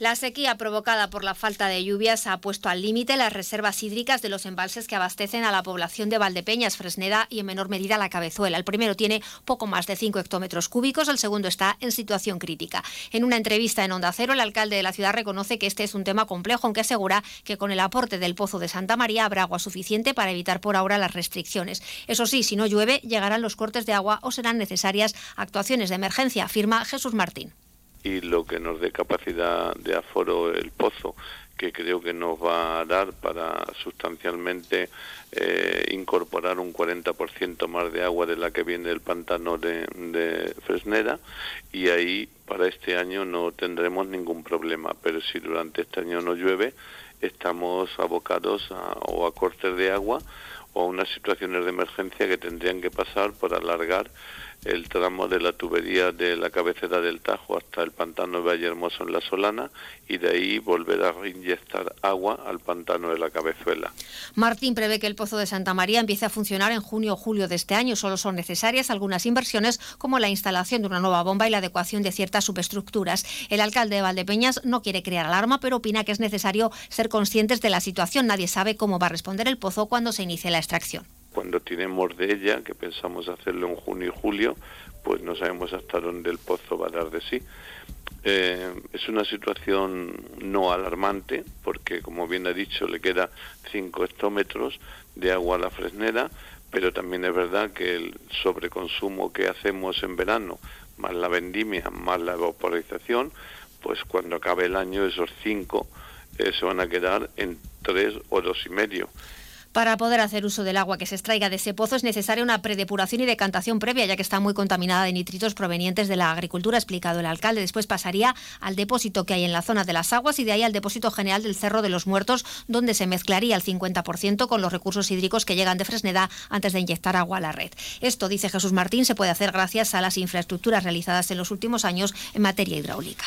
La sequía provocada por la falta de lluvias ha puesto al límite las reservas hídricas de los embalses que abastecen a la población de Valdepeñas, Fresneda y en menor medida la Cabezuela. El primero tiene poco más de 5 hectómetros cúbicos, el segundo está en situación crítica. En una entrevista en Onda Cero, el alcalde de la ciudad reconoce que este es un tema complejo, aunque asegura que con el aporte del pozo de Santa María habrá agua suficiente para evitar por ahora las restricciones. Eso sí, si no llueve, llegarán los cortes de agua o serán necesarias actuaciones de emergencia, afirma Jesús Martín y lo que nos dé capacidad de aforo el pozo que creo que nos va a dar para sustancialmente eh, incorporar un 40% más de agua de la que viene del pantano de, de, Fresneda y ahí para este año no tendremos ningún problema, pero si durante este año no llueve estamos abocados o a cortes de agua o unas situaciones de emergencia que tendrían que pasar por alargar el tramo de la tubería de la cabecera del Tajo hasta el pantano de Valle Hermoso en la Solana y de ahí volver a reinyectar agua al pantano de la Cabezuela. Martín prevé que el pozo de Santa María empiece a funcionar en junio o julio de este año. Solo son necesarias algunas inversiones como la instalación de una nueva bomba y la adecuación de ciertas subestructuras. El alcalde de Valdepeñas no quiere crear alarma, pero opina que es necesario ser conscientes de la situación. Nadie sabe cómo va a responder el pozo cuando se inicie la extracción cuando tenemos de ella, que pensamos hacerlo en junio y julio, pues no sabemos hasta dónde el pozo va a dar de sí. Eh, es una situación no alarmante, porque como bien ha dicho, le queda 5 hectómetros de agua a la fresnera, pero también es verdad que el sobreconsumo que hacemos en verano, más la vendimia, más la evaporización, pues cuando acabe el año esos 5 eh, se van a quedar en 3 o dos y medio para poder hacer uso del agua que se extraiga de ese pozo es necesaria una predepuración y decantación previa, ya que está muy contaminada de nitritos provenientes de la agricultura, ha explicado el alcalde. Después pasaría al depósito que hay en la zona de las aguas y de ahí al depósito general del Cerro de los Muertos, donde se mezclaría el 50% con los recursos hídricos que llegan de Fresneda antes de inyectar agua a la red. Esto, dice Jesús Martín, se puede hacer gracias a las infraestructuras realizadas en los últimos años en materia hidráulica.